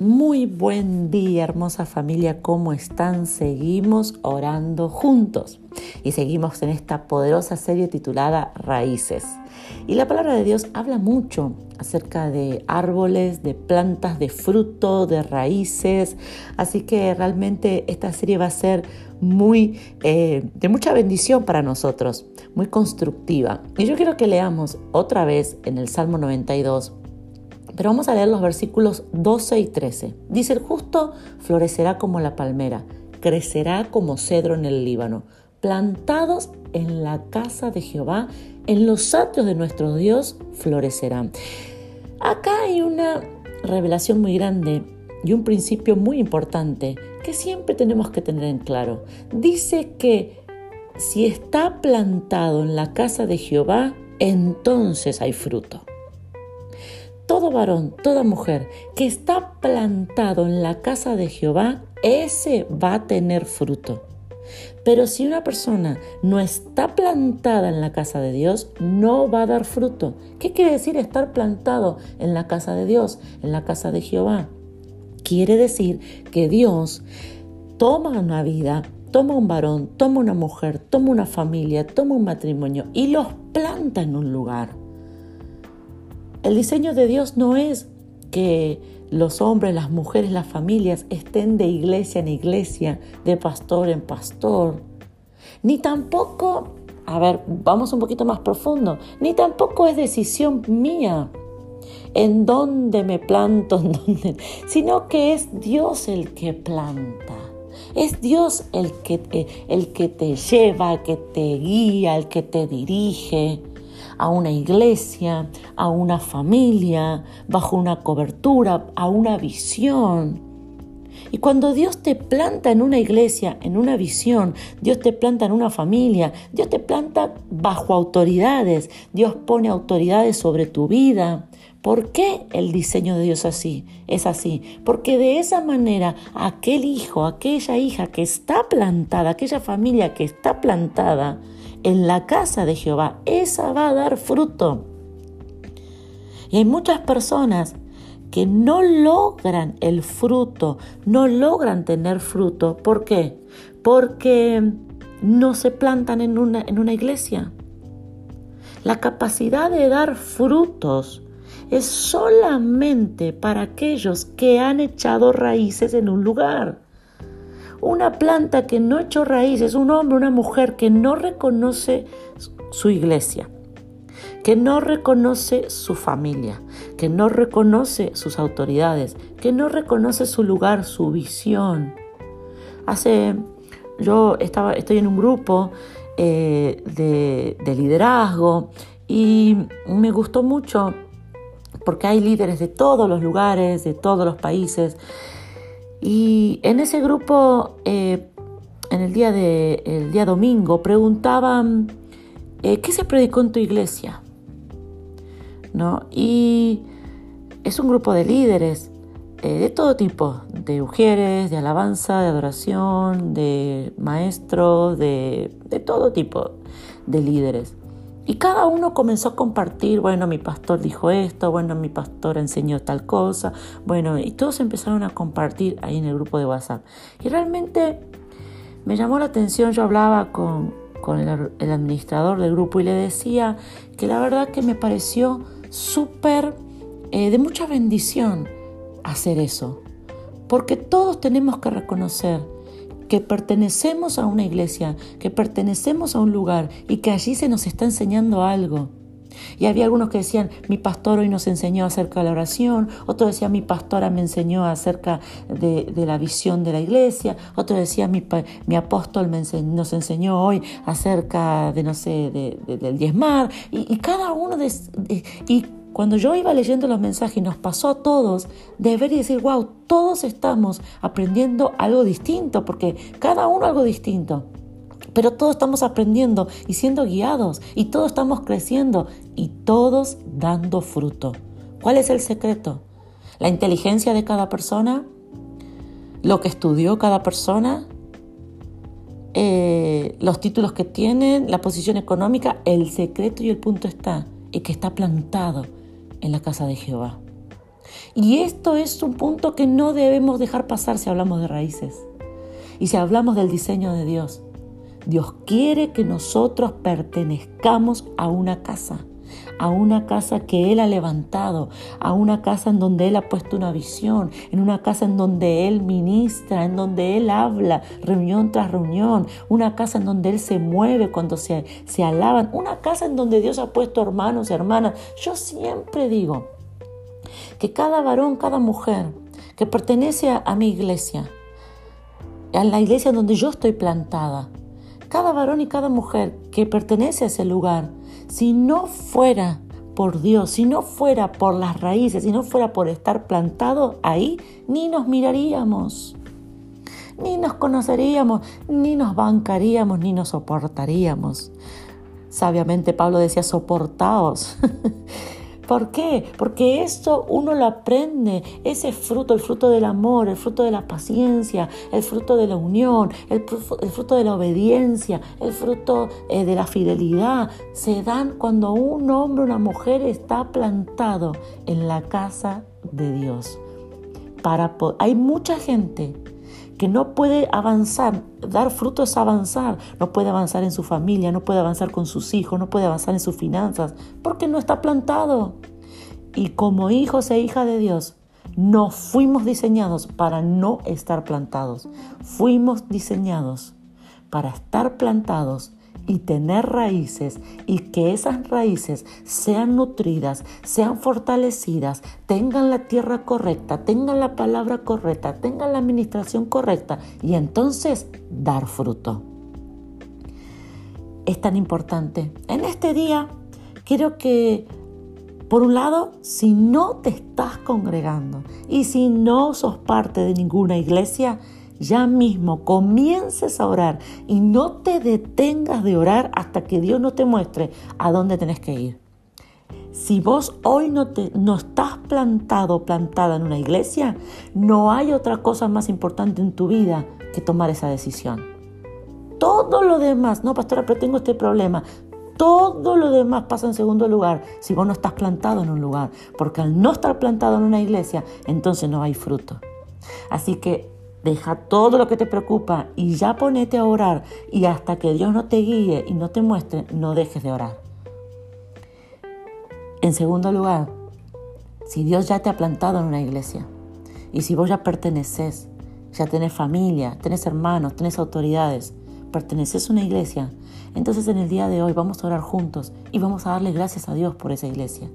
Muy buen día, hermosa familia, ¿cómo están? Seguimos orando juntos y seguimos en esta poderosa serie titulada Raíces. Y la palabra de Dios habla mucho acerca de árboles, de plantas, de fruto, de raíces. Así que realmente esta serie va a ser muy eh, de mucha bendición para nosotros, muy constructiva. Y yo quiero que leamos otra vez en el Salmo 92 pero vamos a leer los versículos 12 y 13. Dice, el justo florecerá como la palmera, crecerá como cedro en el Líbano, plantados en la casa de Jehová, en los atrios de nuestro Dios florecerán. Acá hay una revelación muy grande y un principio muy importante que siempre tenemos que tener en claro. Dice que si está plantado en la casa de Jehová, entonces hay fruto todo varón, toda mujer que está plantado en la casa de Jehová, ese va a tener fruto. Pero si una persona no está plantada en la casa de Dios, no va a dar fruto. ¿Qué quiere decir estar plantado en la casa de Dios, en la casa de Jehová? Quiere decir que Dios toma una vida, toma un varón, toma una mujer, toma una familia, toma un matrimonio y los planta en un lugar. El diseño de Dios no es que los hombres, las mujeres, las familias estén de iglesia en iglesia, de pastor en pastor, ni tampoco, a ver, vamos un poquito más profundo, ni tampoco es decisión mía en dónde me planto, en dónde, sino que es Dios el que planta. Es Dios el que, el que te lleva, el que te guía, el que te dirige a una iglesia, a una familia, bajo una cobertura, a una visión. Y cuando Dios te planta en una iglesia, en una visión, Dios te planta en una familia, Dios te planta bajo autoridades, Dios pone autoridades sobre tu vida. ¿Por qué el diseño de Dios así? Es así. Porque de esa manera aquel hijo, aquella hija que está plantada, aquella familia que está plantada, en la casa de Jehová, esa va a dar fruto. Y hay muchas personas que no logran el fruto, no logran tener fruto. ¿Por qué? Porque no se plantan en una, en una iglesia. La capacidad de dar frutos es solamente para aquellos que han echado raíces en un lugar. Una planta que no echó raíces, un hombre, una mujer que no reconoce su iglesia, que no reconoce su familia, que no reconoce sus autoridades, que no reconoce su lugar, su visión. Hace, yo estaba, estoy en un grupo eh, de, de liderazgo y me gustó mucho porque hay líderes de todos los lugares, de todos los países, y en ese grupo, eh, en el día, de, el día domingo, preguntaban, eh, ¿qué se predicó en tu iglesia? ¿No? Y es un grupo de líderes eh, de todo tipo, de mujeres, de alabanza, de adoración, de maestros, de, de todo tipo de líderes. Y cada uno comenzó a compartir, bueno, mi pastor dijo esto, bueno, mi pastor enseñó tal cosa, bueno, y todos empezaron a compartir ahí en el grupo de WhatsApp. Y realmente me llamó la atención, yo hablaba con, el, administrador del grupo y le decía que la verdad que me pareció súper eh, de mucha bendición hacer eso, porque todos tenemos que reconocer que pertenecemos a una iglesia, que pertenecemos a un lugar y que allí se nos está enseñando algo. Y había algunos que decían, mi pastor hoy nos enseñó acerca de la oración, otro decía, mi pastora me enseñó acerca de, la visión de la iglesia, otro decía, mi, mi apóstol me nos enseñó hoy acerca de, no sé, del diezmar, y, cada uno de, y cuando yo iba leyendo los mensajes y nos pasó a todos de ver y decir, wow, todos estamos aprendiendo algo distinto, porque cada uno algo distinto. Pero todos estamos aprendiendo y siendo guiados y todos estamos creciendo y todos dando fruto. ¿Cuál es el secreto? ¿La inteligencia de cada persona? ¿Lo que estudió cada persona? Eh, ¿Los títulos que tienen? ¿La posición económica? El secreto y el punto está, y que está plantado en la casa de Jehová. Y esto es un punto que no debemos dejar pasar si hablamos de raíces y si hablamos del diseño de Dios. Dios quiere que nosotros pertenezcamos a una casa a una casa que Él ha levantado, a una casa en donde Él ha puesto una visión, en una casa en donde Él ministra, en donde Él habla reunión tras reunión, una casa en donde Él se mueve cuando se, se alaban, una casa en donde Dios ha puesto hermanos y hermanas. Yo siempre digo que cada varón, cada mujer que pertenece a, a mi iglesia, a la iglesia donde yo estoy plantada, cada varón y cada mujer que pertenece a ese lugar, si no fuera por Dios, si no fuera por las raíces, si no fuera por estar plantado ahí, ni nos miraríamos, ni nos conoceríamos, ni nos bancaríamos, ni nos soportaríamos. Sabiamente Pablo decía, soportaos. ¿Por qué? Porque esto uno lo aprende, ese fruto, el fruto del amor, el fruto de la paciencia, el fruto de la unión, el, fruto de la obediencia, el fruto eh, de la fidelidad, se dan cuando un hombre una mujer está plantado en la casa de Dios. Para, hay mucha gente que no puede avanzar, dar fruto es avanzar, no puede avanzar en su familia, no puede avanzar con sus hijos, no puede avanzar en sus finanzas, porque no está plantado. Y como hijos e hijas de Dios, no fuimos diseñados para no estar plantados, fuimos diseñados para estar plantados y tener raíces y que esas raíces sean nutridas, sean fortalecidas, tengan la tierra correcta, tengan la palabra correcta, tengan la administración correcta y entonces dar fruto. Es tan importante. En este día quiero que, por un lado, si no te estás congregando y si no sos parte de ninguna iglesia, ya mismo comiences a orar y no te detengas de orar hasta que Dios no te muestre a dónde tenés que ir. Si vos hoy no, te, no estás plantado plantada en una iglesia, no hay otra cosa más importante en tu vida que tomar esa decisión. Todo lo demás, no, pastora, pero tengo este problema. Todo lo demás pasa en segundo lugar si vos no estás plantado en un lugar. Porque al no estar plantado en una iglesia, entonces no hay fruto. Así que Deja todo lo que te preocupa y ya ponete a orar y hasta que Dios no te guíe y no te muestre, no dejes de orar. En segundo lugar, si Dios ya te ha plantado en una iglesia y si vos ya perteneces, ya tenés familia, tenés hermanos, tenés autoridades, perteneces a una iglesia, entonces en el día de hoy vamos a orar juntos y vamos a darle gracias a Dios por esa iglesia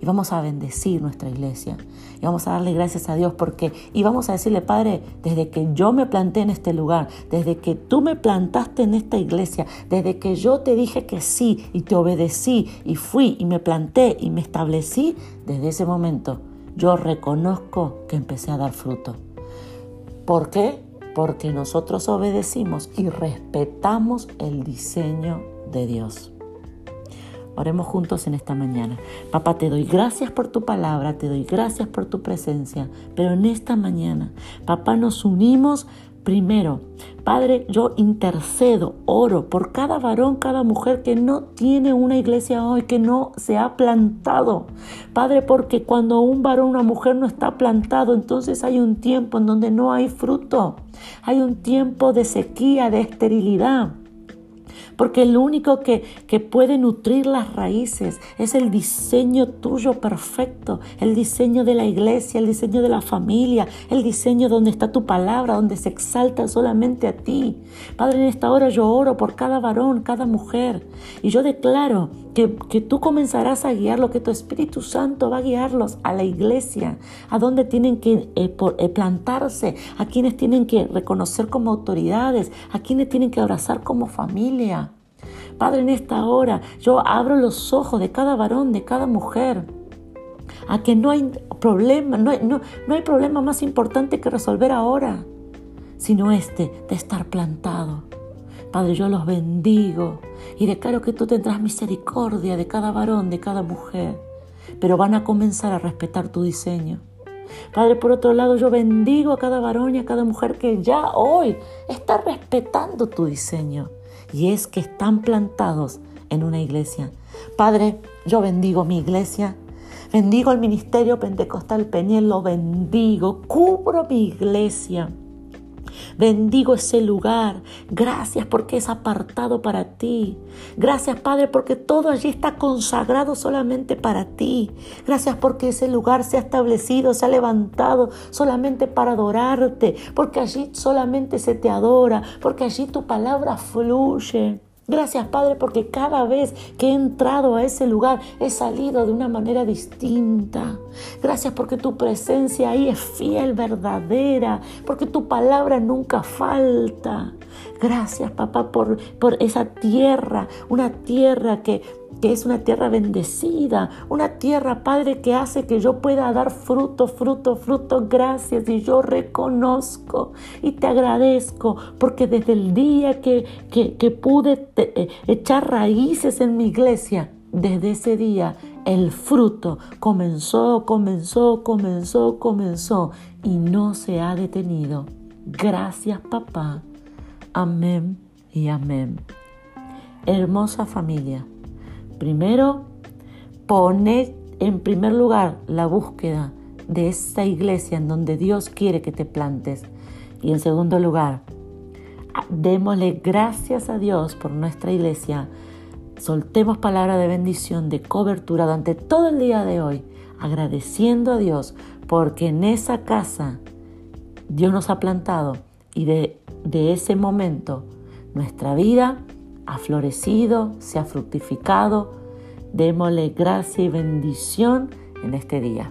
y vamos a bendecir nuestra iglesia y vamos a darle gracias a Dios porque y vamos a decirle, Padre, desde que yo me planté en este lugar, desde que tú me plantaste en esta iglesia, desde que yo te dije que sí y te obedecí y fui y me planté y me establecí, desde ese momento yo reconozco que empecé a dar fruto. ¿Por qué? Porque nosotros obedecimos y respetamos el diseño de Dios. Oremos juntos en esta mañana. Papá, te doy gracias por tu palabra, te doy gracias por tu presencia, pero en esta mañana, papá, nos unimos primero. Padre, yo intercedo, oro por cada varón, cada mujer que no tiene una iglesia hoy, que no se ha plantado. Padre, porque cuando un varón, una mujer no está plantado, entonces hay un tiempo en donde no hay fruto. Hay un tiempo de sequía, de esterilidad porque el único que, que puede nutrir las raíces es el diseño tuyo perfecto, el diseño de la iglesia, el diseño de la familia, el diseño donde está tu palabra, donde se exalta solamente a ti. Padre, en esta hora yo oro por cada varón, cada mujer, y yo declaro que, tú comenzarás a guiarlo, que tu Espíritu Santo va a guiarlos a la iglesia, a donde tienen que eh, eh, plantarse, a quienes tienen que reconocer como autoridades, a quienes tienen que abrazar como familia. Padre, en esta hora yo abro los ojos de cada varón, de cada mujer, a que no hay problema, no, hay problema más importante que resolver ahora, sino este de estar plantado. Padre, yo los bendigo y declaro que tú tendrás misericordia de cada varón, de cada mujer, pero van a comenzar a respetar tu diseño. Padre, por otro lado, yo bendigo a cada varón y a cada mujer que ya hoy está respetando tu diseño y es que están plantados en una iglesia. Padre, yo bendigo mi iglesia, Bendigo el ministerio pentecostal Peñel, lo bendigo. Cubro mi iglesia. Bendigo ese lugar. Gracias porque es apartado para ti. Gracias Padre porque todo allí está consagrado solamente para ti. Gracias porque ese lugar se ha establecido, se ha levantado solamente para adorarte. Porque allí solamente se te adora. Porque allí tu palabra fluye. Gracias Padre porque cada vez que he entrado a ese lugar he salido de una manera distinta. Gracias porque tu presencia ahí es fiel, verdadera, porque tu palabra nunca falta. Gracias papá por, por esa tierra, una tierra que que es una tierra bendecida, una tierra, Padre, que hace que yo pueda dar fruto, fruto, fruto. Gracias y yo reconozco y te agradezco porque desde el día que, que, pude eh, echar raíces en mi iglesia, desde ese día el fruto comenzó, comenzó, comenzó, comenzó y no se ha detenido. Gracias papá. Amén y amén. Hermosa familia. Primero, pone en primer lugar la búsqueda de esa iglesia en donde Dios quiere que te plantes. Y en segundo lugar, démosle gracias a Dios por nuestra iglesia. Soltemos palabra de bendición, de cobertura durante todo el día de hoy, agradeciendo a Dios porque en esa casa Dios nos ha plantado y de, ese momento nuestra vida ha florecido, se ha fructificado. Démosle gracia y bendición en este día.